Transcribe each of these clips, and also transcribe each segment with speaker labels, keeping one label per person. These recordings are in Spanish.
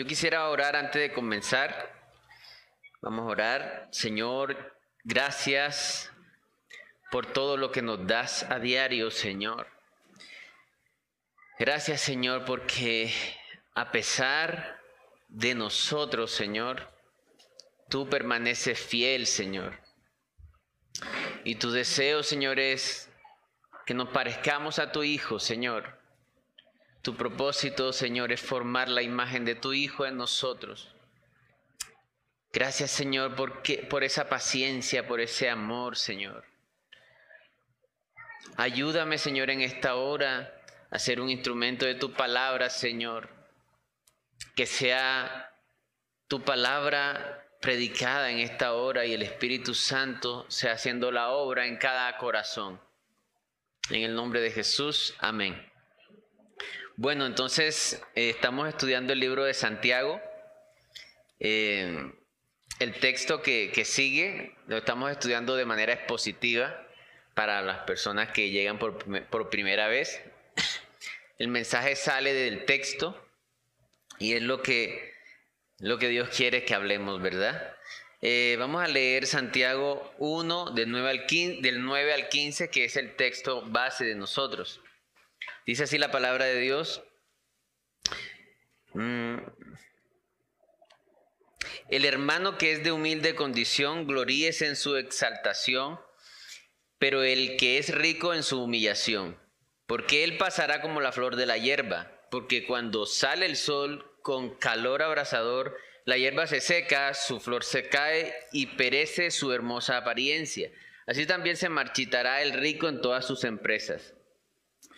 Speaker 1: Yo quisiera orar antes de comenzar. Vamos a orar. Señor, gracias por todo lo que nos das a diario, Señor. Gracias, Señor, porque a pesar de nosotros, Señor, tú permaneces fiel, Señor. Y tu deseo, Señor, es que nos parezcamos a tu Hijo, Señor. Tu propósito, Señor, es formar la imagen de tu Hijo en nosotros. Gracias, Señor, por esa paciencia, por ese amor, Señor. Ayúdame, Señor, en esta hora a ser un instrumento de tu palabra, Señor. Que sea tu palabra predicada en esta hora y el Espíritu Santo sea haciendo la obra en cada corazón. En el nombre de Jesús, amén. Bueno, entonces eh, estamos estudiando el libro de Santiago. Eh, el texto que, sigue lo estamos estudiando de manera expositiva para las personas que llegan por, por primera vez. El mensaje sale del texto y es lo que, lo que Dios quiere que hablemos, ¿verdad? Eh, vamos a leer Santiago 1 del 9, al 15, del 9 al 15, que es el texto base de nosotros. Dice así la palabra de Dios. Mm. El hermano que es de humilde condición, gloríese en su exaltación, pero el que es rico en su humillación, porque él pasará como la flor de la hierba, porque cuando sale el sol con calor abrasador, la hierba se seca, su flor se cae y perece su hermosa apariencia. Así también se marchitará el rico en todas sus empresas.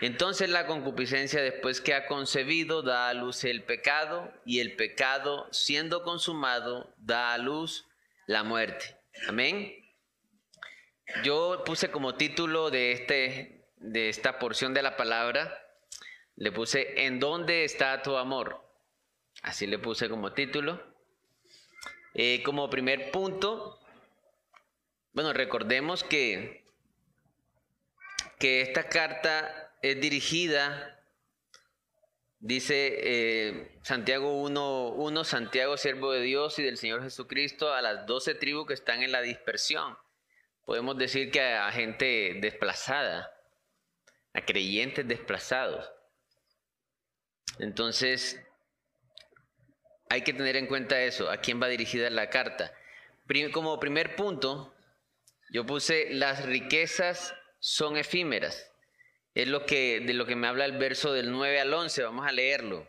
Speaker 1: Entonces la concupiscencia después que ha concebido da a luz el pecado y el pecado siendo consumado da a luz la muerte. Amén. Yo puse como título de, este, de esta porción de la palabra, le puse ¿En dónde está tu amor? Así le puse como título. Eh, como primer punto, bueno, recordemos que, que esta carta es dirigida, dice eh, Santiago 1, Santiago siervo de Dios y del Señor Jesucristo, a las doce tribus que están en la dispersión. Podemos decir que a gente desplazada, a creyentes desplazados. Entonces, hay que tener en cuenta eso, a quién va dirigida la carta. Como primer punto, yo puse las riquezas son efímeras. Es lo que, de lo que me habla el verso del 9 al 11. Vamos a leerlo.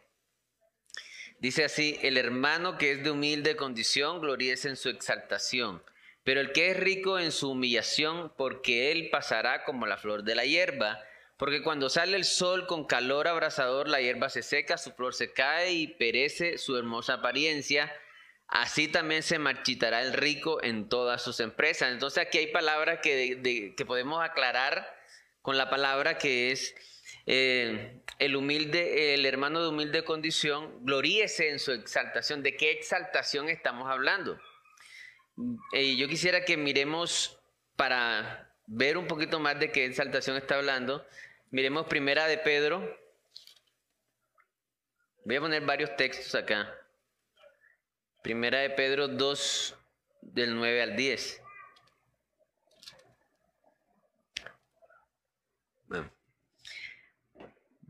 Speaker 1: Dice así, el hermano que es de humilde condición, gloríese en su exaltación, pero el que es rico en su humillación, porque él pasará como la flor de la hierba, porque cuando sale el sol con calor abrasador, la hierba se seca, su flor se cae y perece su hermosa apariencia, así también se marchitará el rico en todas sus empresas. Entonces aquí hay palabras que, que podemos aclarar con la palabra que es eh, el humilde, el hermano de humilde condición, gloríese en su exaltación. ¿De qué exaltación estamos hablando? Eh, yo quisiera que miremos para ver un poquito más de qué exaltación está hablando. Miremos primera de Pedro. Voy a poner varios textos acá. Primera de Pedro 2, del 9 al 10.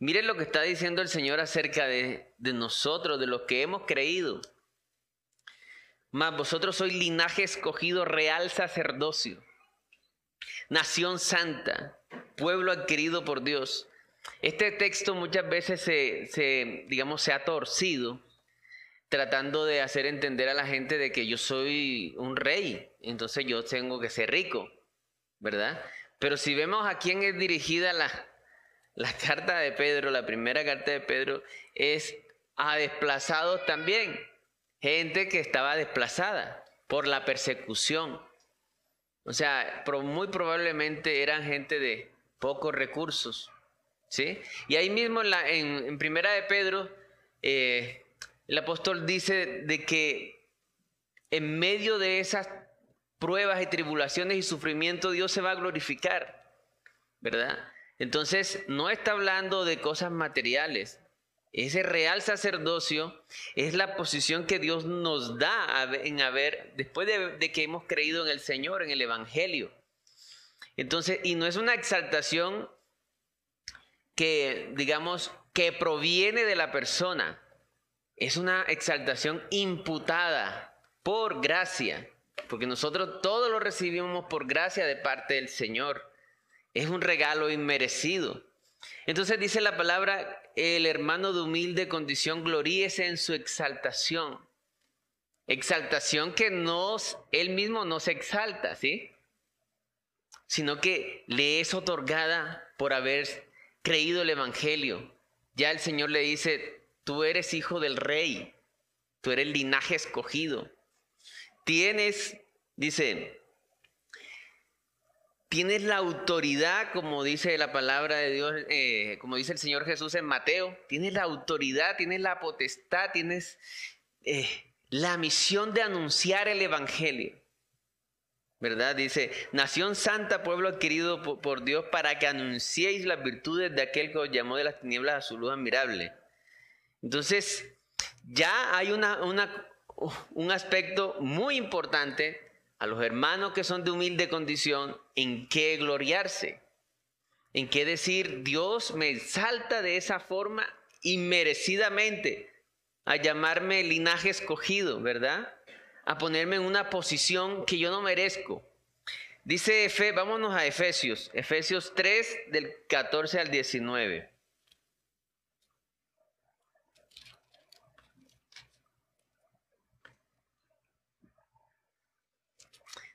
Speaker 1: Miren lo que está diciendo el Señor acerca de, nosotros, de los que hemos creído. Mas vosotros sois linaje escogido, real sacerdocio, nación santa, pueblo adquirido por Dios. Este texto muchas veces se, digamos, se ha torcido tratando de hacer entender a la gente de que yo soy un rey, entonces yo tengo que ser rico, ¿verdad? Pero si vemos a quién es dirigida la, la carta de Pedro, la primera carta de Pedro, es a desplazados también, gente que estaba desplazada por la persecución. O sea, muy probablemente eran gente de pocos recursos, ¿sí? Y ahí mismo en, la, primera de Pedro, eh, el apóstol dice de que en medio de esas pruebas y tribulaciones y sufrimiento Dios se va a glorificar, ¿verdad? Entonces no está hablando de cosas materiales. Ese real sacerdocio es la posición que Dios nos da en haber, después de, que hemos creído en el Señor, en el Evangelio. Entonces, y no es una exaltación que, digamos, que proviene de la persona, es una exaltación imputada por gracia, porque nosotros todo lo recibimos por gracia de parte del Señor. Es un regalo inmerecido. Entonces dice la palabra, el hermano de humilde condición gloríese en su exaltación. Exaltación que no, él mismo no se exalta, ¿sí? Sino que le es otorgada por haber creído el Evangelio. Ya el Señor le dice, Tú eres hijo del rey. Tú eres linaje escogido. Tienes, dice, tienes la autoridad, como dice la palabra de Dios, eh, como dice el Señor Jesús en Mateo. Tienes la autoridad, tienes la potestad, tienes eh, la misión de anunciar el Evangelio. ¿verdad? Dice, nación santa, pueblo adquirido por, Dios, para que anunciéis las virtudes de aquel que os llamó de las tinieblas a su luz admirable. Entonces, ya hay una, un aspecto muy importante a los hermanos que son de humilde condición en qué gloriarse, en qué decir, Dios me exalta de esa forma inmerecidamente a llamarme linaje escogido, ¿verdad? A ponerme en una posición que yo no merezco. Dice Efe, vámonos a Efesios, Efesios 3 del 14 al 19.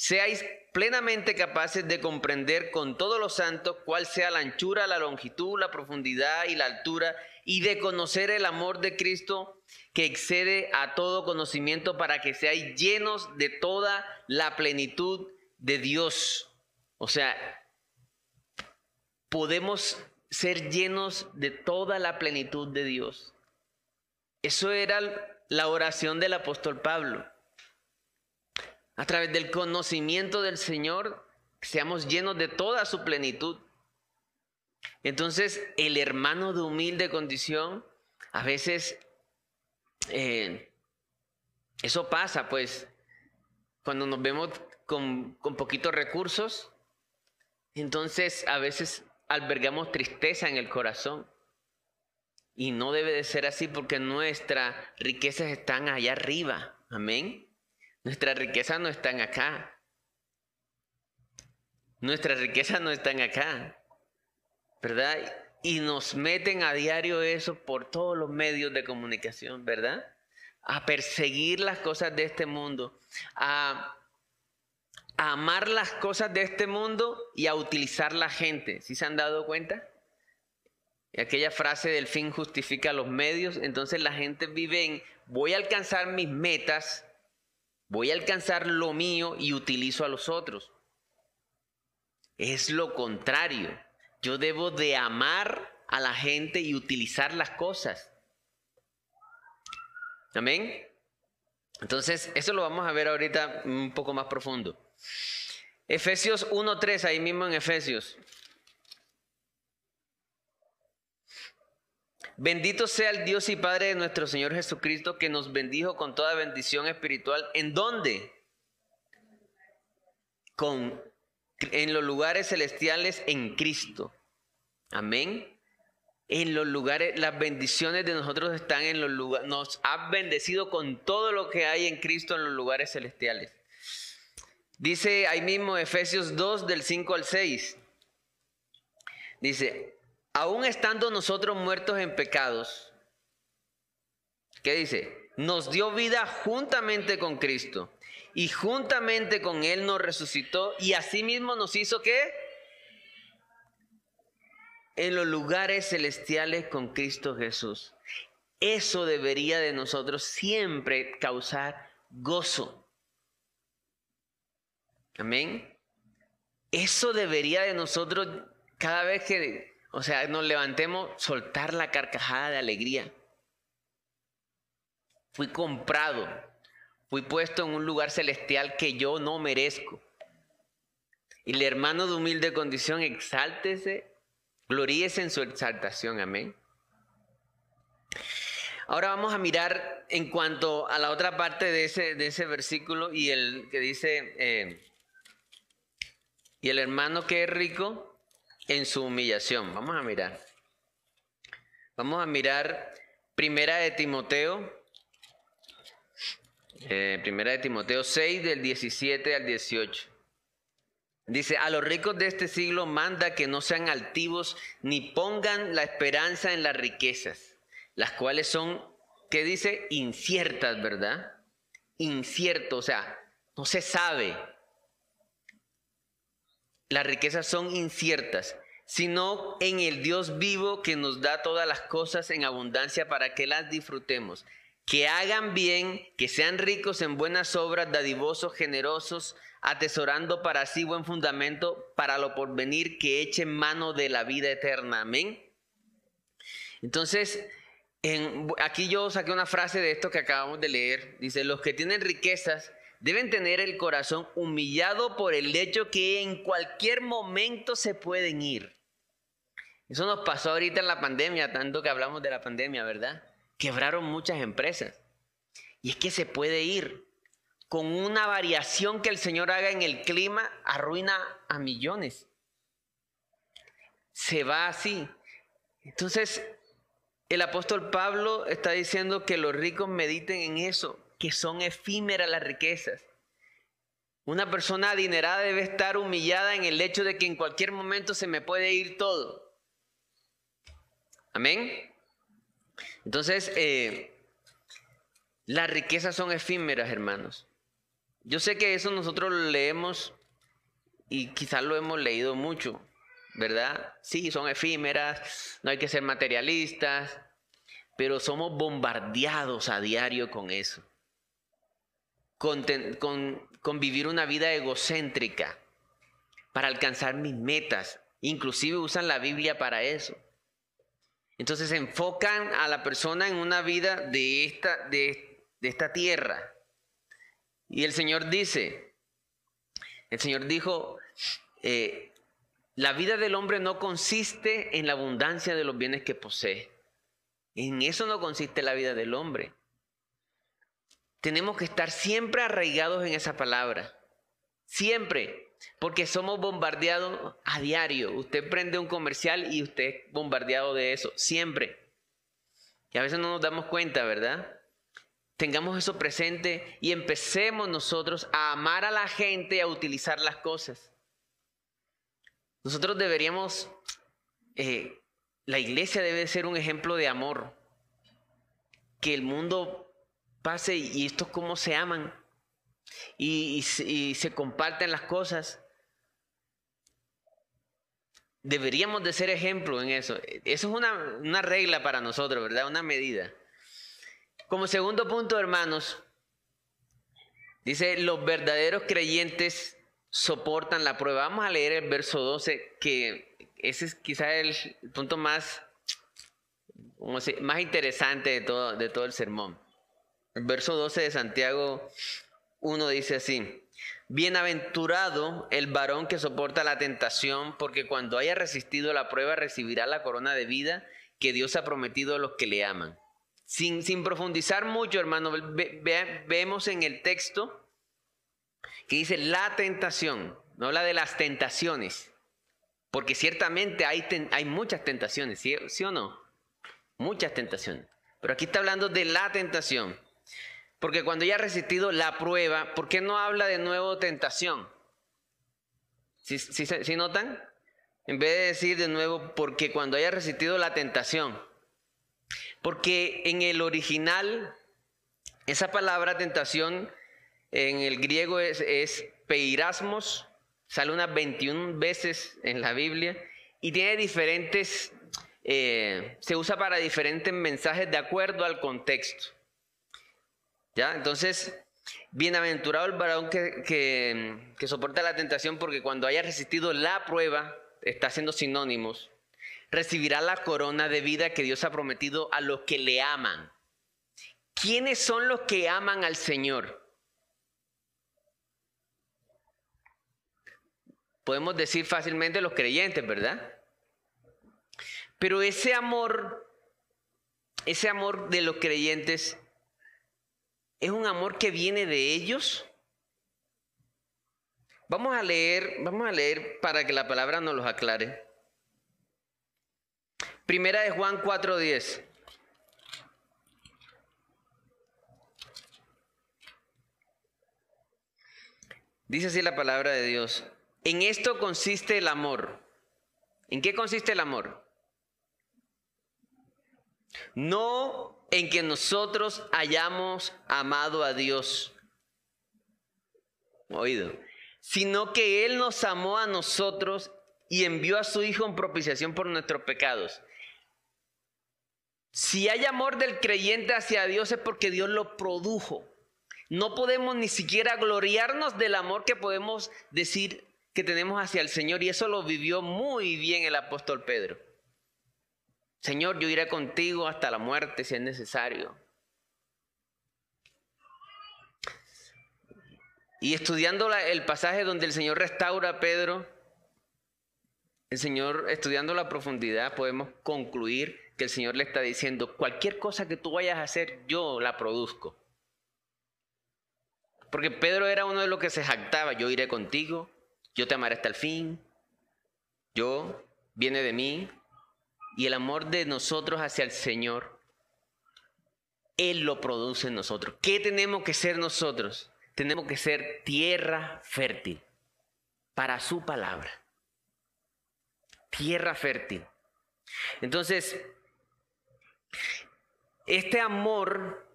Speaker 1: seáis plenamente capaces de comprender con todos los santos cuál sea la anchura, la longitud, la profundidad y la altura, y de conocer el amor de Cristo que excede a todo conocimiento para que seáis llenos de toda la plenitud de Dios. O sea, podemos ser llenos de toda la plenitud de Dios. Eso era la oración del apóstol Pablo a través del conocimiento del Señor, seamos llenos de toda su plenitud. Entonces, el hermano de humilde condición, a veces, eh, eso pasa, pues, cuando nos vemos con, con poquitos recursos, entonces a veces albergamos tristeza en el corazón. Y no debe de ser así porque nuestras riquezas están allá arriba. Amén. Nuestras riquezas no están acá. Nuestras riquezas no están acá. ¿Verdad? Y nos meten a diario eso por todos los medios de comunicación, ¿verdad? A perseguir las cosas de este mundo, a, amar las cosas de este mundo y a utilizar la gente. ¿Sí se han dado cuenta? Aquella frase del fin justifica los medios. Entonces la gente vive en voy a alcanzar mis metas Voy a alcanzar lo mío y utilizo a los otros. Es lo contrario. Yo debo de amar a la gente y utilizar las cosas. Amén. Entonces, eso lo vamos a ver ahorita un poco más profundo. Efesios 1.3, ahí mismo en Efesios. Bendito sea el Dios y Padre de nuestro Señor Jesucristo que nos bendijo con toda bendición espiritual. ¿En dónde? Con, en los lugares celestiales en Cristo. Amén. En los lugares, las bendiciones de nosotros están en los lugares. Nos ha bendecido con todo lo que hay en Cristo en los lugares celestiales. Dice ahí mismo Efesios 2 del 5 al 6. Dice, aún estando nosotros muertos en pecados, ¿qué dice? Nos dio vida juntamente con Cristo y juntamente con Él nos resucitó y asimismo nos hizo qué? En los lugares celestiales con Cristo Jesús. Eso debería de nosotros siempre causar gozo. Amén. Eso debería de nosotros, cada vez que, o sea, nos levantemos, soltar la carcajada de alegría. Fui comprado, fui puesto en un lugar celestial que yo no merezco. Y el hermano de humilde condición, exáltese, gloríese en su exaltación. Amén. Ahora vamos a mirar en cuanto a la otra parte de ese, de ese versículo y el que dice, eh, y el hermano que es rico en su humillación. Vamos a mirar. Vamos a mirar Primera de Timoteo. Eh, primera de Timoteo 6 del 17 al 18. Dice, a los ricos de este siglo manda que no sean altivos ni pongan la esperanza en las riquezas, las cuales son, ¿qué dice? Inciertas, ¿verdad? Incierto, o sea, no se sabe las riquezas son inciertas, sino en el Dios vivo que nos da todas las cosas en abundancia para que las disfrutemos. Que hagan bien, que sean ricos en buenas obras, dadivosos, generosos, atesorando para sí buen fundamento para lo porvenir, que echen mano de la vida eterna. Amén. Entonces, aquí yo saqué una frase de esto que acabamos de leer. Dice, los que tienen riquezas deben tener el corazón humillado por el hecho que en cualquier momento se pueden ir. Eso nos pasó ahorita en la pandemia, tanto que hablamos de la pandemia, ¿verdad? Quebraron muchas empresas. Y es que se puede ir. Con una variación que el Señor haga en el clima, arruina a millones. Se va así. Entonces, el apóstol Pablo está diciendo que los ricos mediten en eso, que son efímeras las riquezas. Una persona adinerada debe estar humillada en el hecho de que en cualquier momento se me puede ir todo. Amén. Entonces, eh, las riquezas son efímeras, hermanos. Yo sé que eso nosotros lo leemos y quizás lo hemos leído mucho, ¿verdad? Sí, son efímeras, no hay que ser materialistas, pero somos bombardeados a diario con eso con, vivir una vida egocéntrica para alcanzar mis metas. Inclusive usan la Biblia para eso. Entonces enfocan a la persona en una vida de esta, de, esta tierra. Y el Señor dice, el Señor dijo, eh, la vida del hombre no consiste en la abundancia de los bienes que posee. En eso no consiste la vida del hombre. Tenemos que estar siempre arraigados en esa palabra. Siempre. Porque somos bombardeados a diario. Usted prende un comercial y usted es bombardeado de eso. Siempre. Y a veces no nos damos cuenta, ¿verdad? Tengamos eso presente y empecemos nosotros a amar a la gente y a utilizar las cosas. Nosotros deberíamos, eh, la iglesia debe ser un ejemplo de amor. Que el mundo pase y estos cómo se aman y, se comparten las cosas. Deberíamos de ser ejemplo en eso. Eso es una, una regla para nosotros, ¿verdad? Una medida. Como segundo punto, hermanos, dice, los verdaderos creyentes soportan la prueba. Vamos a leer el verso 12, que ese es quizá el punto más, más interesante de todo, de todo el sermón. Verso 12 de Santiago 1 dice así, Bienaventurado el varón que soporta la tentación, porque cuando haya resistido la prueba recibirá la corona de vida que Dios ha prometido a los que le aman. Sin, sin profundizar mucho, hermano, vemos en el texto que dice la tentación, no habla de las tentaciones, porque ciertamente hay, hay muchas tentaciones, ¿sí, ¿sí o no? Muchas tentaciones. Pero aquí está hablando de la tentación. Porque cuando ya ha resistido la prueba, ¿por qué no habla de nuevo tentación? ¿Sí, notan? En vez de decir de nuevo, porque cuando haya resistido la tentación. Porque en el original, esa palabra tentación en el griego es, es peirasmos, sale unas 21 veces en la Biblia y tiene diferentes, eh, se usa para diferentes mensajes de acuerdo al contexto. Entonces, bienaventurado el varón que, soporta la tentación, porque cuando haya resistido la prueba, está siendo sinónimos, recibirá la corona de vida que Dios ha prometido a los que le aman. ¿Quiénes son los que aman al Señor? Podemos decir fácilmente los creyentes, ¿verdad? Pero ese amor, ese amor de los creyentes ¿Es un amor que viene de ellos? Vamos a leer, vamos a leer para que la palabra nos los aclare. Primera de Juan 4:10. Dice así la palabra de Dios. En esto consiste el amor. ¿En qué consiste el amor? No en que nosotros hayamos amado a Dios. Oído. Sino que Él nos amó a nosotros y envió a su Hijo en propiciación por nuestros pecados. Si hay amor del creyente hacia Dios es porque Dios lo produjo. No podemos ni siquiera gloriarnos del amor que podemos decir que tenemos hacia el Señor y eso lo vivió muy bien el apóstol Pedro. Señor, yo iré contigo hasta la muerte si es necesario. Y estudiando el pasaje donde el Señor restaura a Pedro, el Señor, estudiando la profundidad, podemos concluir que el Señor le está diciendo, cualquier cosa que tú vayas a hacer, yo la produzco. Porque Pedro era uno de los que se jactaba, yo iré contigo, yo te amaré hasta el fin, yo, viene de mí, y el amor de nosotros hacia el Señor, Él lo produce en nosotros. ¿Qué tenemos que ser nosotros? Tenemos que ser tierra fértil para su palabra. Tierra fértil. Entonces, este amor,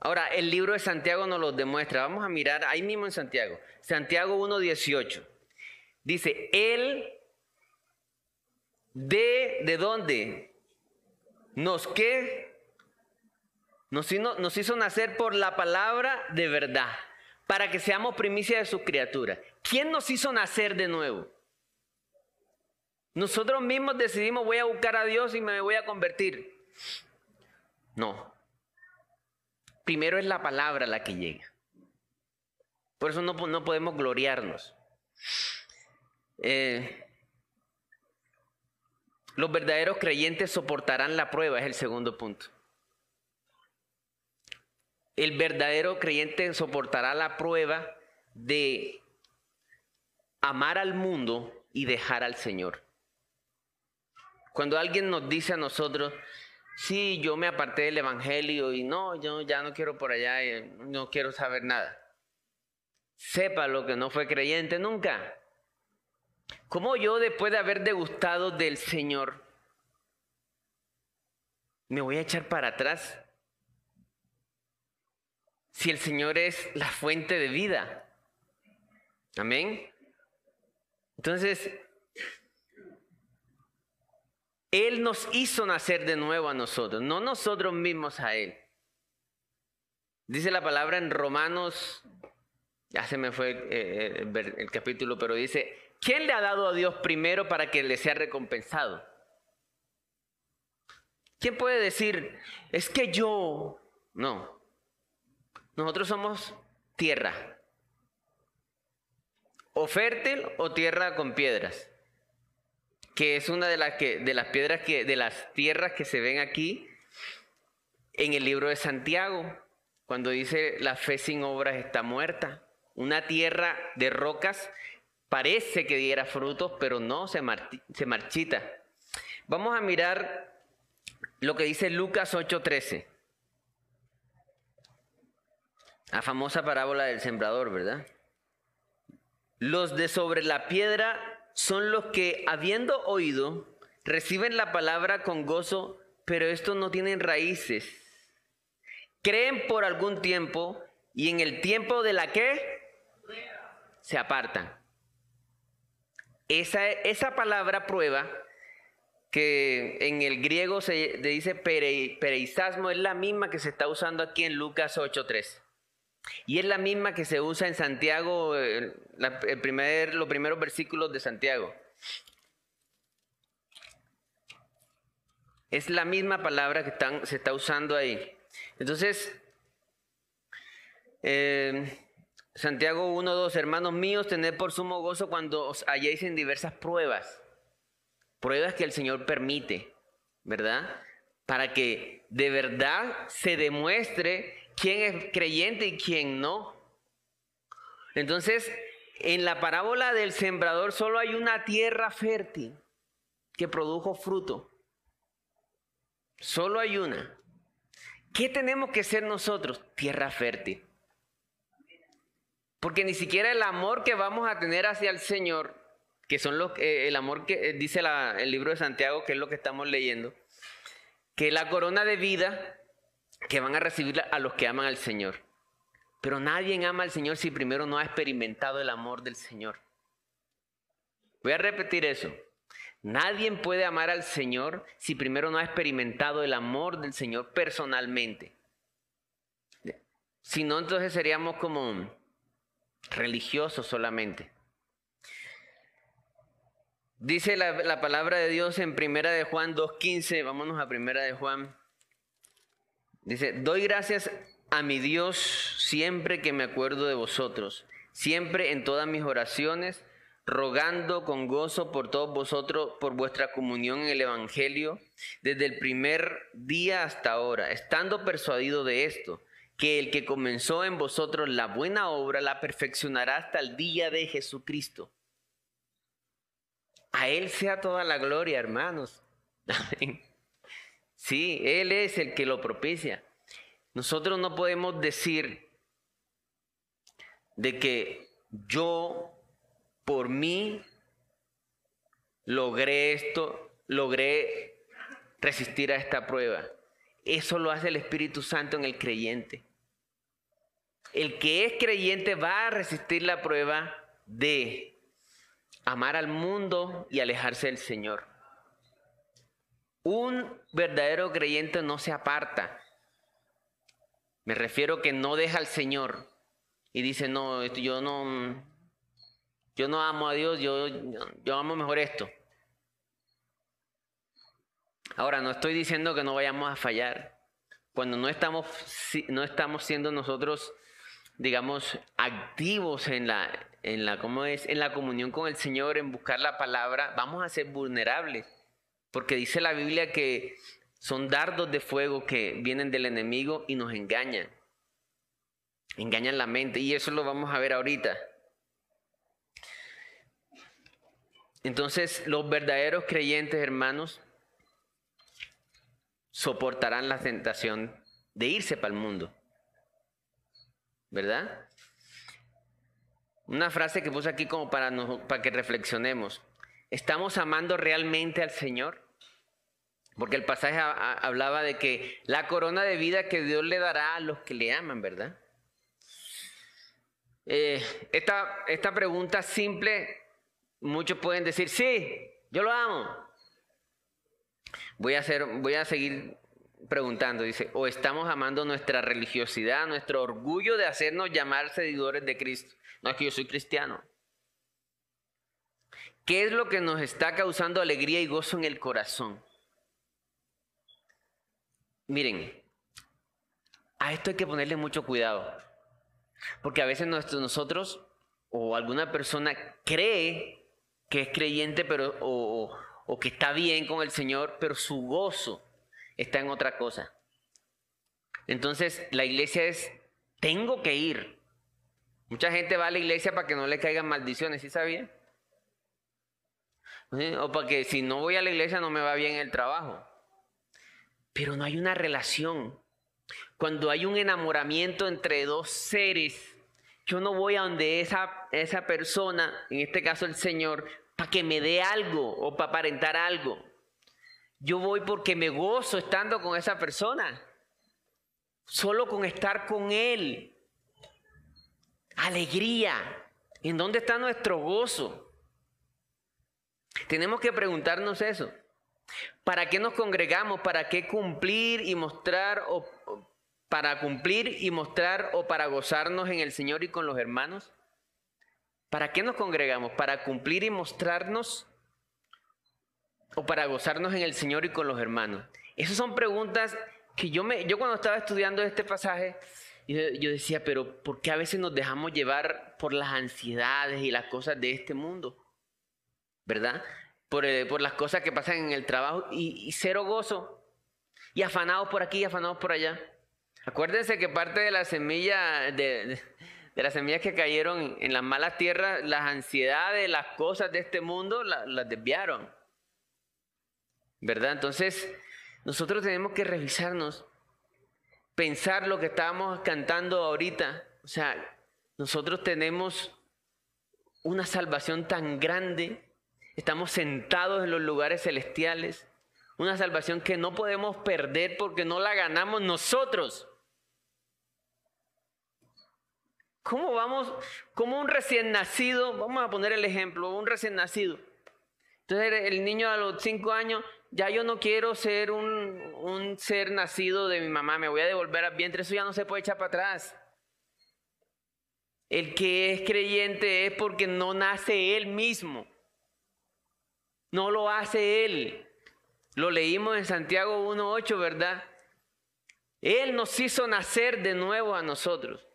Speaker 1: ahora el libro de Santiago nos lo demuestra. Vamos a mirar ahí mismo en Santiago. Santiago 1.18. Dice, Él de, ¿de dónde? Nos que nos, nos hizo nacer por la palabra de verdad, para que seamos primicia de sus criaturas. ¿Quién nos hizo nacer de nuevo? Nosotros mismos decidimos voy a buscar a Dios y me voy a convertir. No. Primero es la palabra la que llega. Por eso no, no podemos gloriarnos. Eh, los verdaderos creyentes soportarán la prueba, es el segundo punto. El verdadero creyente soportará la prueba de amar al mundo y dejar al Señor. Cuando alguien nos dice a nosotros, sí, yo me aparté del Evangelio y no, yo ya no quiero por allá, eh, no quiero saber nada. Sepa lo que no fue creyente nunca. ¿Cómo yo después de haber degustado del Señor, me voy a echar para atrás? Si el Señor es la fuente de vida. Amén. Entonces, Él nos hizo nacer de nuevo a nosotros, no nosotros mismos a Él. Dice la palabra en Romanos, ya se me fue eh, el, el capítulo, pero dice, ¿quién le ha dado a Dios primero para que le sea recompensado? ¿Quién puede decir, es que yo... No, nosotros somos tierra. o fértil o tierra con piedras, que es una de las, que, de las piedras que, de las tierras que se ven aquí en el libro de Santiago, cuando dice la fe sin obras está muerta. Una tierra de rocas parece que diera frutos, pero no, se, marchita. Vamos a mirar lo que dice Lucas 8:13. La famosa parábola del sembrador, ¿verdad? Los de sobre la piedra son los que, habiendo oído, reciben la palabra con gozo, pero estos no tienen raíces. Creen por algún tiempo y en el tiempo de la que se apartan. Esa, esa palabra prueba que en el griego se dice pereizasmo, es la misma que se está usando aquí en Lucas 8.3. Y es la misma que se usa en Santiago, el, primer, los primeros versículos de Santiago. Es la misma palabra que se está usando ahí. Entonces, eh, Santiago 1.2, hermanos míos, tened por sumo gozo cuando os halléis en diversas pruebas. Pruebas que el Señor permite, ¿verdad? Para que de verdad se demuestre quién es creyente y quién no. Entonces, en la parábola del sembrador solo hay una tierra fértil que produjo fruto. Solo hay una. ¿Qué tenemos que ser nosotros? Tierra fértil. Porque ni siquiera el amor que vamos a tener hacia el Señor, que son los, eh, el amor que eh, dice el libro de Santiago, que es lo que estamos leyendo, que la corona de vida que van a recibir a los que aman al Señor. Pero nadie ama al Señor si primero no ha experimentado el amor del Señor. Voy a repetir eso. Nadie puede amar al Señor si primero no ha experimentado el amor del Señor personalmente. Si no, entonces seríamos como religiosos solamente. Dice la, la, palabra de Dios en Primera de Juan 2.15, vámonos a Primera de Juan Dice, doy gracias a mi Dios siempre que me acuerdo de vosotros, siempre en todas mis oraciones, rogando con gozo por todos vosotros, por vuestra comunión en el Evangelio, desde el primer día hasta ahora, estando persuadido de esto, que el que comenzó en vosotros la buena obra la perfeccionará hasta el día de Jesucristo. A Él sea toda la gloria, hermanos. Amén. Sí, Él es el que lo propicia. Nosotros no podemos decir de que yo por mí logré esto, logré resistir a esta prueba. Eso lo hace el Espíritu Santo en el creyente. El que es creyente va a resistir la prueba de amar al mundo y alejarse del Señor. Un verdadero creyente no se aparta. Me refiero que no deja al Señor y dice, no, yo no, yo no amo a Dios, yo, yo amo mejor esto. Ahora, no estoy diciendo que no vayamos a fallar. Cuando no estamos, no estamos siendo nosotros, digamos, activos en la, en la, ¿cómo es? En la comunión con el Señor, en buscar la palabra, vamos a ser vulnerables. Porque dice la Biblia que son dardos de fuego que vienen del enemigo y nos engañan. Engañan la mente y eso lo vamos a ver ahorita. Entonces, los verdaderos creyentes, hermanos, soportarán la tentación de irse para el mundo. ¿Verdad? Una frase que puse aquí como para, para que reflexionemos. ¿Estamos amando realmente al Señor? Porque el pasaje hablaba de que la corona de vida que Dios le dará a los que le aman, ¿verdad? Eh, esta, esta pregunta simple, muchos pueden decir, sí, yo lo amo. Voy a, hacer, voy a seguir preguntando, dice, o estamos amando nuestra religiosidad, nuestro orgullo de hacernos llamar seguidores de Cristo. No es que yo soy cristiano. ¿Qué es lo que nos está causando alegría y gozo en el corazón? Miren, a esto hay que ponerle mucho cuidado, porque a veces nosotros o alguna persona cree que es creyente pero, o, o que está bien con el Señor, pero su gozo está en otra cosa. Entonces la iglesia es, tengo que ir. Mucha gente va a la iglesia para que no le caigan maldiciones, ¿sí sabía? O para que si no voy a la iglesia no me va bien el trabajo. Pero no hay una relación. Cuando hay un enamoramiento entre dos seres, yo no voy a donde esa, esa persona, en este caso el Señor, para que me dé algo o para aparentar algo. Yo voy porque me gozo estando con esa persona. Solo con estar con Él. Alegría. ¿En dónde está nuestro gozo? Tenemos que preguntarnos eso. ¿Para qué nos congregamos? ¿Para qué cumplir y mostrar o para cumplir y mostrar o para gozarnos en el Señor y con los hermanos? ¿Para qué nos congregamos? ¿Para cumplir y mostrarnos o para gozarnos en el Señor y con los hermanos? Esas son preguntas que yo me yo cuando estaba estudiando este pasaje yo, decía, pero ¿por qué a veces nos dejamos llevar por las ansiedades y las cosas de este mundo? ¿Verdad? Por, eh, las cosas que pasan en el trabajo y, cero gozo. Y afanados por aquí y afanados por allá. Acuérdense que parte de la semilla, de, las semillas que cayeron en las malas tierras, las ansiedades, las cosas de este mundo, las desviaron. ¿Verdad? Entonces, nosotros tenemos que revisarnos pensar lo que estábamos cantando ahorita. O sea, nosotros tenemos una salvación tan grande, estamos sentados en los lugares celestiales, una salvación que no podemos perder porque no la ganamos nosotros. ¿Cómo vamos, como un recién nacido, vamos a poner el ejemplo, un recién nacido. Entonces el niño a los cinco años ya yo no quiero ser un, ser nacido de mi mamá, me voy a devolver al vientre, eso ya no se puede echar para atrás. El que es creyente es porque no nace él mismo. No lo hace él. Lo leímos en Santiago 1.8, ¿verdad? Él nos hizo nacer de nuevo a nosotros.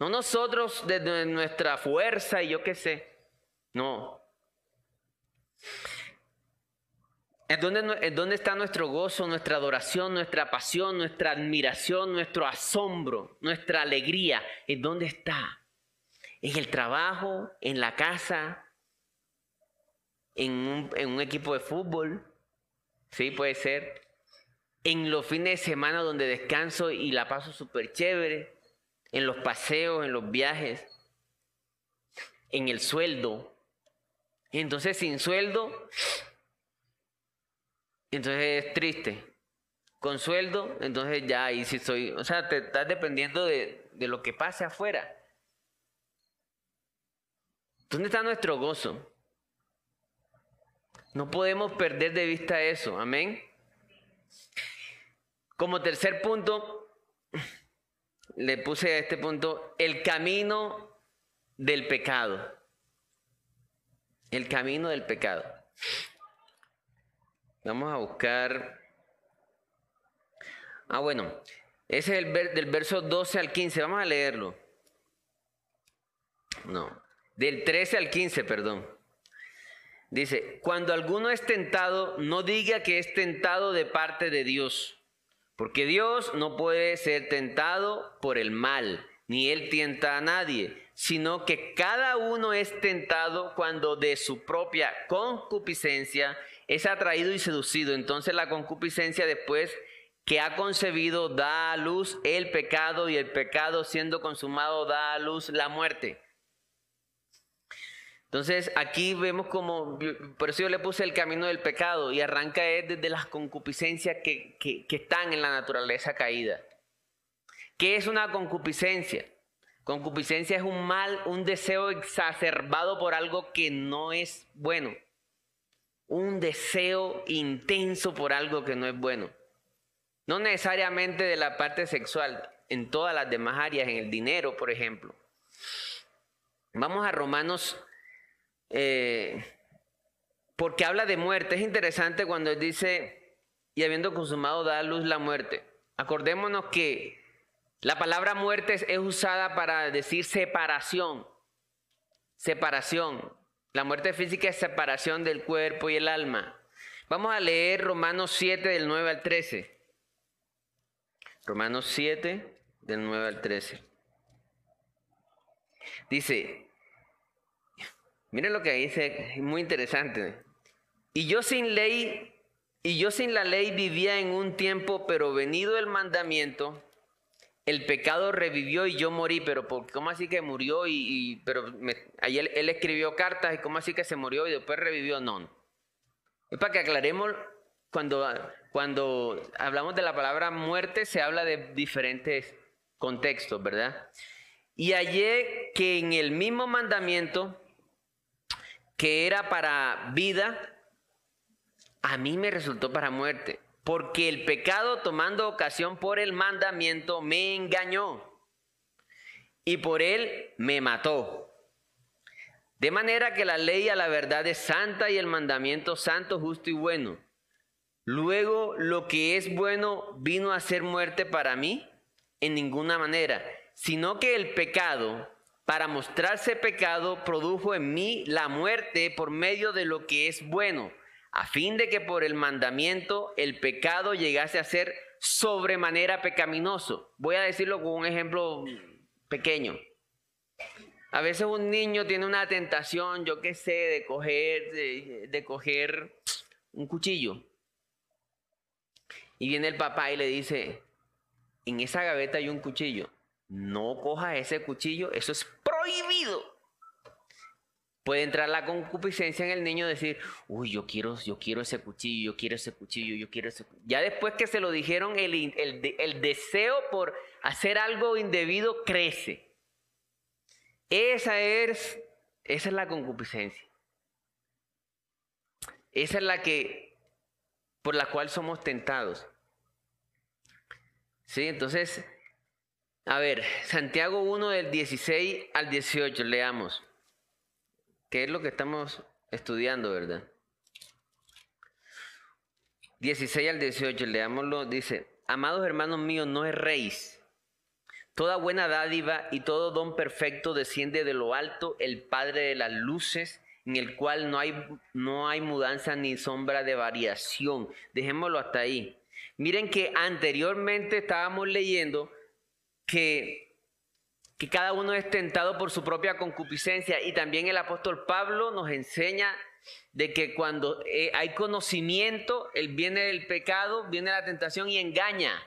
Speaker 1: No nosotros desde nuestra fuerza y yo qué sé. No. ¿En dónde, está nuestro gozo, nuestra adoración, nuestra pasión, nuestra admiración, nuestro asombro, nuestra alegría? ¿En dónde está? ¿En el trabajo? ¿En la casa? ¿En un, en un equipo de fútbol? Sí, puede ser. En los fines de semana donde descanso y la paso súper chévere. En los paseos, en los viajes. En el sueldo. Entonces, sin sueldo, entonces es triste. Con sueldo, entonces ya ahí sí soy, o sea, te estás dependiendo de, de lo que pase afuera. ¿Dónde está nuestro gozo? No podemos perder de vista eso, amén. Como tercer punto, le puse a este punto el camino del pecado. El camino del pecado. Vamos a buscar. Ah, bueno. Ese es el del verso 12 al 15. Vamos a leerlo. No. Del 13 al 15, perdón. Dice, cuando alguno es tentado, no diga que es tentado de parte de Dios, porque Dios no puede ser tentado por el mal, ni él tienta a nadie, sino que cada uno es tentado cuando de su propia concupiscencia es atraído y seducido. Entonces la concupiscencia después que ha concebido da a luz el pecado y el pecado siendo consumado da a luz la muerte. Entonces aquí vemos como, por eso yo le puse el camino del pecado y arranca desde las concupiscencias que, que, que están en la naturaleza caída. ¿Qué es una concupiscencia? Concupiscencia es un mal, un deseo exacerbado por algo que no es bueno un deseo intenso por algo que no es bueno. No necesariamente de la parte sexual, en todas las demás áreas, en el dinero, por ejemplo. Vamos a Romanos, eh, porque habla de muerte. Es interesante cuando dice, y habiendo consumado da a luz la muerte. Acordémonos que la palabra muerte es usada para decir separación. separación. La muerte física es separación del cuerpo y el alma. Vamos a leer Romanos 7 del 9 al 13. Romanos 7 del 9 al 13. Dice, miren lo que dice, muy interesante. Y yo sin ley, y yo sin la ley vivía en un tiempo, pero venido el mandamiento, el pecado revivió y yo morí, pero ¿cómo así que murió? Y, pero ahí él, escribió cartas y ¿cómo así que se murió y después revivió? No. Es para que aclaremos, cuando, cuando hablamos de la palabra muerte, se habla de diferentes contextos, ¿verdad? Y hallé que en el mismo mandamiento, que era para vida, a mí me resultó para muerte porque el pecado tomando ocasión por el mandamiento me engañó y por él me mató. De manera que la ley a la verdad es santa y el mandamiento santo, justo y bueno. Luego lo que es bueno vino a ser muerte para mí en ninguna manera, sino que el pecado, para mostrarse pecado, produjo en mí la muerte por medio de lo que es bueno a fin de que por el mandamiento el pecado llegase a ser sobremanera pecaminoso. Voy a decirlo con un ejemplo pequeño. A veces un niño tiene una tentación, yo qué sé, de coger, de, coger un cuchillo. Y viene el papá y le dice, en esa gaveta hay un cuchillo. No coja ese cuchillo, eso es prohibido. Puede entrar la concupiscencia en el niño y decir, uy, yo quiero, yo quiero ese cuchillo, yo quiero ese cuchillo, yo quiero ese Ya después que se lo dijeron, el, el deseo por hacer algo indebido crece. Esa es, esa es la concupiscencia. Esa es la que, por la cual somos tentados. Sí, entonces, a ver, Santiago 1 del 16 al 18, leamos que es lo que estamos estudiando, ¿verdad? 16 al 18, leámoslo, dice, amados hermanos míos, no erréis. Toda buena dádiva y todo don perfecto desciende de lo alto, el Padre de las luces, en el cual no hay, no hay mudanza ni sombra de variación. Dejémoslo hasta ahí. Miren que anteriormente estábamos leyendo que que cada uno es tentado por su propia concupiscencia. Y también el apóstol Pablo nos enseña de que cuando eh, hay conocimiento, el viene del pecado, viene la tentación y engaña.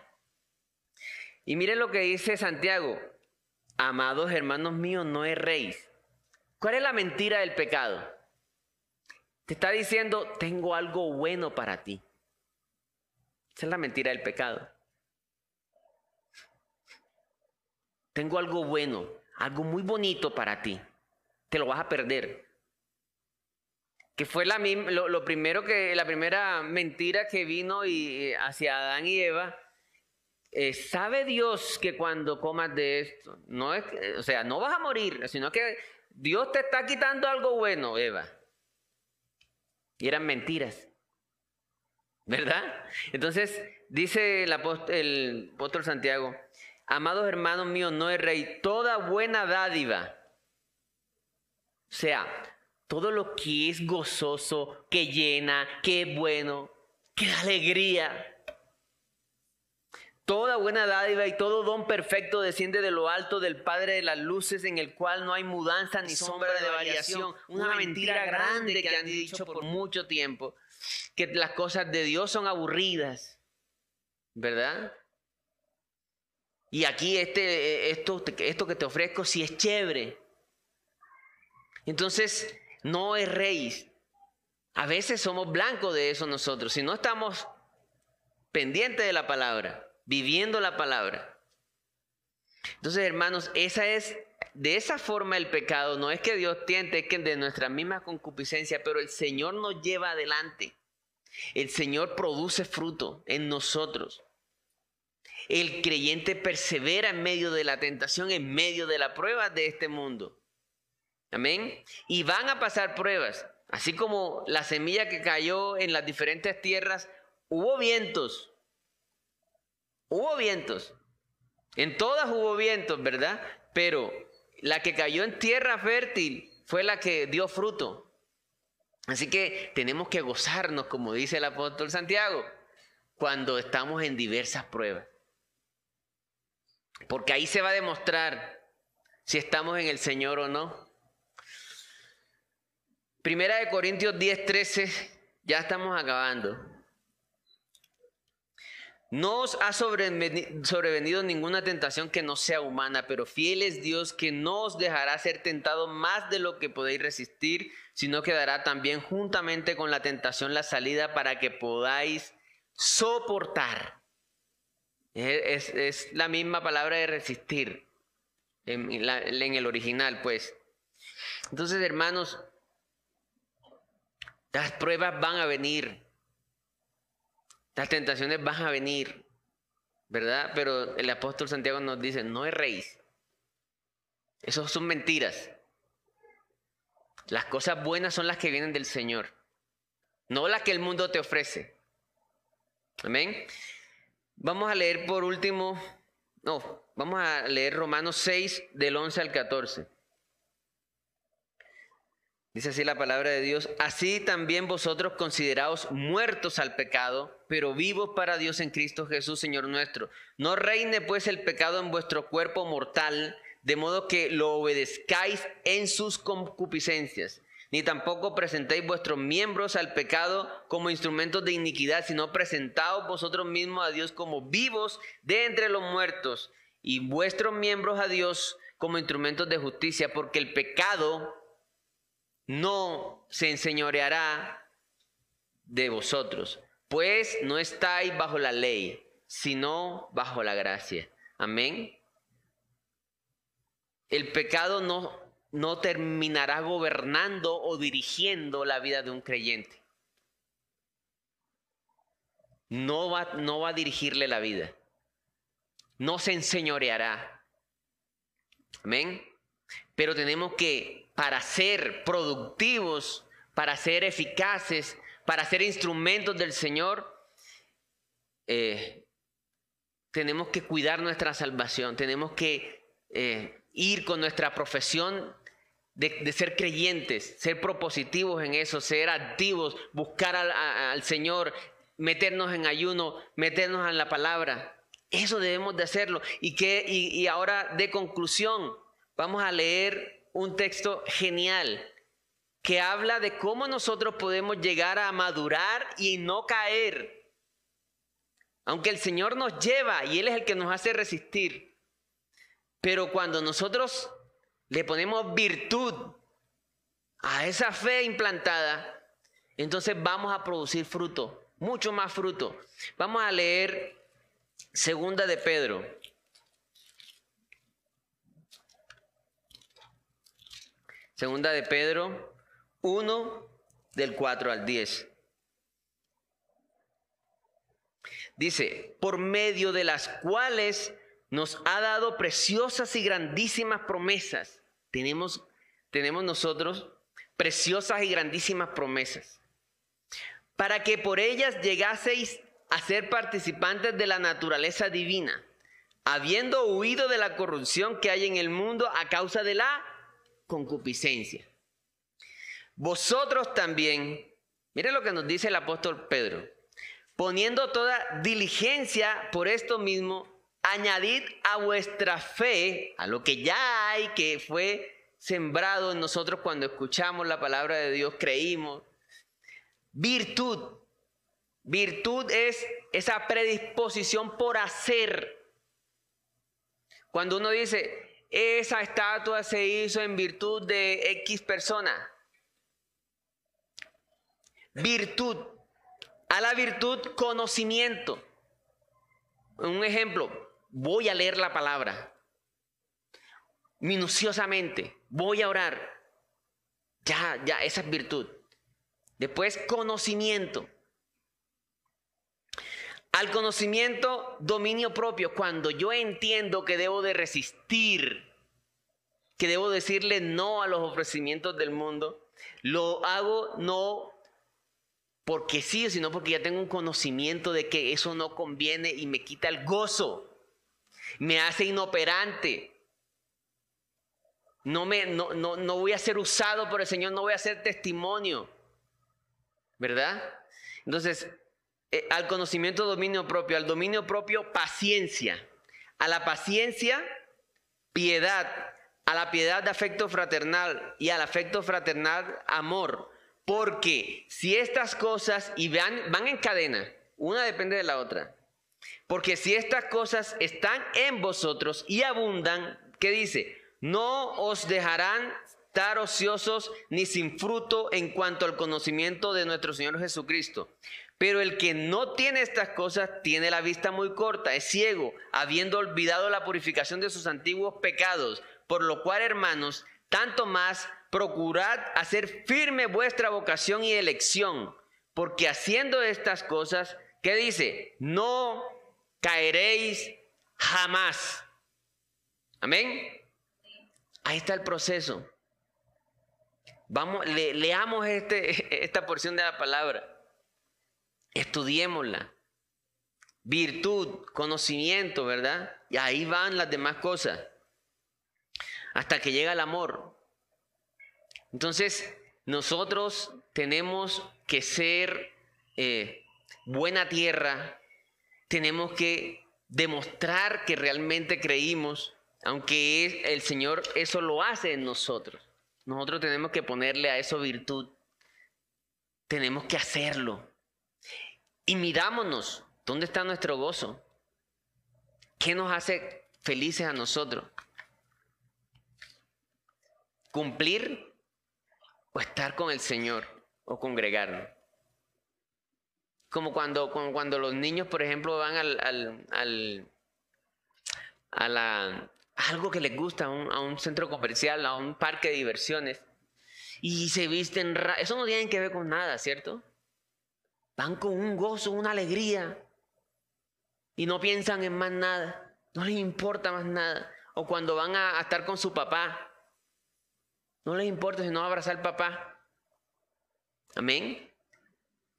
Speaker 1: Y miren lo que dice Santiago, amados hermanos míos, no erréis. ¿Cuál es la mentira del pecado? Te está diciendo, tengo algo bueno para ti. Esa es la mentira del pecado. Tengo algo bueno, algo muy bonito para ti. Te lo vas a perder. Que fue la, lo, primero que, la primera mentira que vino y, hacia Adán y Eva. Eh, sabe Dios que cuando comas de esto, no es, o sea, no vas a morir, sino que Dios te está quitando algo bueno, Eva. Y eran mentiras. ¿Verdad? Entonces, dice el el apóstol Santiago, Amados hermanos míos, no es rey, toda buena dádiva. O sea, todo lo que es gozoso, que llena, que es bueno, que da alegría. Toda buena dádiva y todo don perfecto desciende de lo alto del Padre de las luces, en el cual no hay mudanza ni sombra de variación. Una mentira grande que han dicho por mucho tiempo, que las cosas de Dios son aburridas, ¿verdad? Y aquí este, esto, esto que te ofrezco sí es chévere. Entonces, no rey. A veces somos blancos de eso nosotros. Si no estamos pendientes de la palabra, viviendo la palabra. Entonces, hermanos, esa es, de esa forma el pecado, no es que Dios tiente, es que de nuestra misma concupiscencia, pero el Señor nos lleva adelante. El Señor produce fruto en nosotros. El creyente persevera en medio de la tentación, en medio de la prueba de este mundo. Amén. Y van a pasar pruebas. Así como la semilla que cayó en las diferentes tierras, hubo vientos. Hubo vientos. En todas hubo vientos, ¿verdad? Pero la que cayó en tierra fértil fue la que dio fruto. Así que tenemos que gozarnos, como dice el apóstol Santiago, cuando estamos en diversas pruebas. Porque ahí se va a demostrar si estamos en el Señor o no. Primera de Corintios 10, 13, ya estamos acabando. No os ha sobrevenido ninguna tentación que no sea humana, pero fiel es Dios que no os dejará ser tentado más de lo que podéis resistir, sino que dará también juntamente con la tentación la salida para que podáis soportar. Es, la misma palabra de resistir en, en el original, pues. Entonces, hermanos, las pruebas van a venir. Las tentaciones van a venir, ¿verdad? Pero el apóstol Santiago nos dice, no es rey. Eso son mentiras. Las cosas buenas son las que vienen del Señor, no las que el mundo te ofrece. Amén. Vamos a leer por último, no, vamos a leer Romanos 6 del 11 al 14. Dice así la palabra de Dios, así también vosotros consideraos muertos al pecado, pero vivos para Dios en Cristo Jesús, Señor nuestro. No reine pues el pecado en vuestro cuerpo mortal, de modo que lo obedezcáis en sus concupiscencias, ni tampoco presentéis vuestros miembros al pecado como instrumentos de iniquidad, sino presentaos vosotros mismos a Dios como vivos de entre los muertos, y vuestros miembros a Dios como instrumentos de justicia, porque el pecado no se enseñoreará de vosotros, pues no estáis bajo la ley, sino bajo la gracia. Amén. El pecado no, no terminará gobernando o dirigiendo la vida de un creyente. No va, no va a dirigirle la vida. No se enseñoreará. Amén. Pero tenemos que para ser productivos, para ser eficaces, para ser instrumentos del Señor, eh, tenemos que cuidar nuestra salvación, tenemos que eh, ir con nuestra profesión de, ser creyentes, ser propositivos en eso, ser activos, buscar al, Señor, meternos en ayuno, meternos en la palabra. Eso debemos de hacerlo. Y, que, y ahora de conclusión, vamos a leer un texto genial que habla de cómo nosotros podemos llegar a madurar y no caer. Aunque el Señor nos lleva y Él es el que nos hace resistir. Pero cuando nosotros le ponemos virtud a esa fe implantada, entonces vamos a producir fruto, mucho más fruto. Vamos a leer segunda de Pedro, Segunda de Pedro 1 del 4 al 10. Dice, por medio de las cuales nos ha dado preciosas y grandísimas promesas. Tenemos, tenemos nosotros preciosas y grandísimas promesas. Para que por ellas llegaseis a ser participantes de la naturaleza divina, habiendo huido de la corrupción que hay en el mundo a causa de la concupiscencia. Vosotros también, mire lo que nos dice el apóstol Pedro, poniendo toda diligencia por esto mismo, añadid a vuestra fe, a lo que ya hay, que fue sembrado en nosotros cuando escuchamos la palabra de Dios, creímos, virtud. Virtud es esa predisposición por hacer. Cuando uno dice, esa estatua se hizo en virtud de X persona. Virtud. A la virtud, conocimiento. Un ejemplo, voy a leer la palabra minuciosamente, voy a orar. Ya, ya, esa es virtud. Después, conocimiento. Al conocimiento, dominio propio. Cuando yo entiendo que debo de resistir, que debo decirle no a los ofrecimientos del mundo, lo hago no porque sí, sino porque ya tengo un conocimiento de que eso no conviene y me quita el gozo, me hace inoperante. No, me, no, no, no voy a ser usado por el Señor, no voy a ser testimonio. ¿Verdad? Entonces, eh, al conocimiento dominio propio, al dominio propio paciencia, a la paciencia piedad, a la piedad de afecto fraternal y al afecto fraternal amor. Porque si estas cosas, y van, van en cadena, una depende de la otra. Porque si estas cosas están en vosotros y abundan, ¿qué dice? No os dejarán estar ociosos ni sin fruto en cuanto al conocimiento de nuestro Señor Jesucristo. Pero el que no tiene estas cosas tiene la vista muy corta, es ciego, habiendo olvidado la purificación de sus antiguos pecados. Por lo cual, hermanos, tanto más procurad hacer firme vuestra vocación y elección, porque haciendo estas cosas, ¿qué dice? No caeréis jamás. Amén. Ahí está el proceso. Vamos, leamos este, esta porción de la palabra. Estudiémosla. Virtud, conocimiento, ¿verdad? Y ahí van las demás cosas. Hasta que llega el amor. Entonces, nosotros tenemos que ser eh, buena tierra. Tenemos que demostrar que realmente creímos, aunque el Señor eso lo hace en nosotros. Nosotros tenemos que ponerle a eso virtud. Tenemos que hacerlo. Y mirámonos, ¿dónde está nuestro gozo? ¿Qué nos hace felices a nosotros? ¿Cumplir o estar con el Señor o congregarnos? Como cuando, cuando los niños, por ejemplo, van al, al, a, la, algo que les gusta, a un, a un centro comercial, a un parque de diversiones, y se visten... Eso no tiene que ver con nada, ¿cierto? Van con un gozo, una alegría. Y no piensan en más nada. No les importa más nada. O cuando van a, estar con su papá. No les importa si no abrazar al papá. Amén.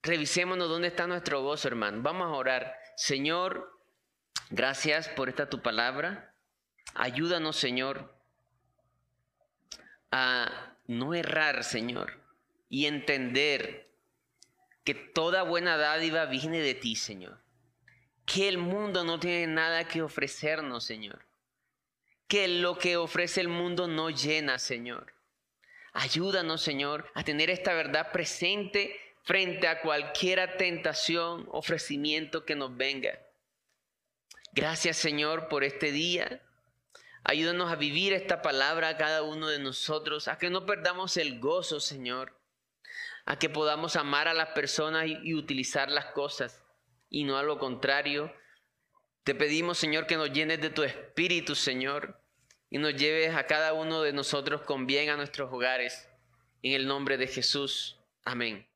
Speaker 1: Revisémonos dónde está nuestro gozo, hermano. Vamos a orar. Señor, gracias por esta tu palabra. Ayúdanos, Señor, a no errar, Señor, y entender que toda buena dádiva viene de ti, Señor. Que el mundo no tiene nada que ofrecernos, Señor. Que lo que ofrece el mundo no llena, Señor. Ayúdanos, Señor, a tener esta verdad presente frente a cualquier tentación, ofrecimiento que nos venga. Gracias, Señor, por este día. Ayúdanos a vivir esta palabra a cada uno de nosotros, a que no perdamos el gozo, Señor a que podamos amar a las personas y, utilizar las cosas y no a lo contrario. Te pedimos, Señor, que nos llenes de tu espíritu, Señor, y nos lleves a cada uno de nosotros con bien a nuestros hogares. En el nombre de Jesús. Amén.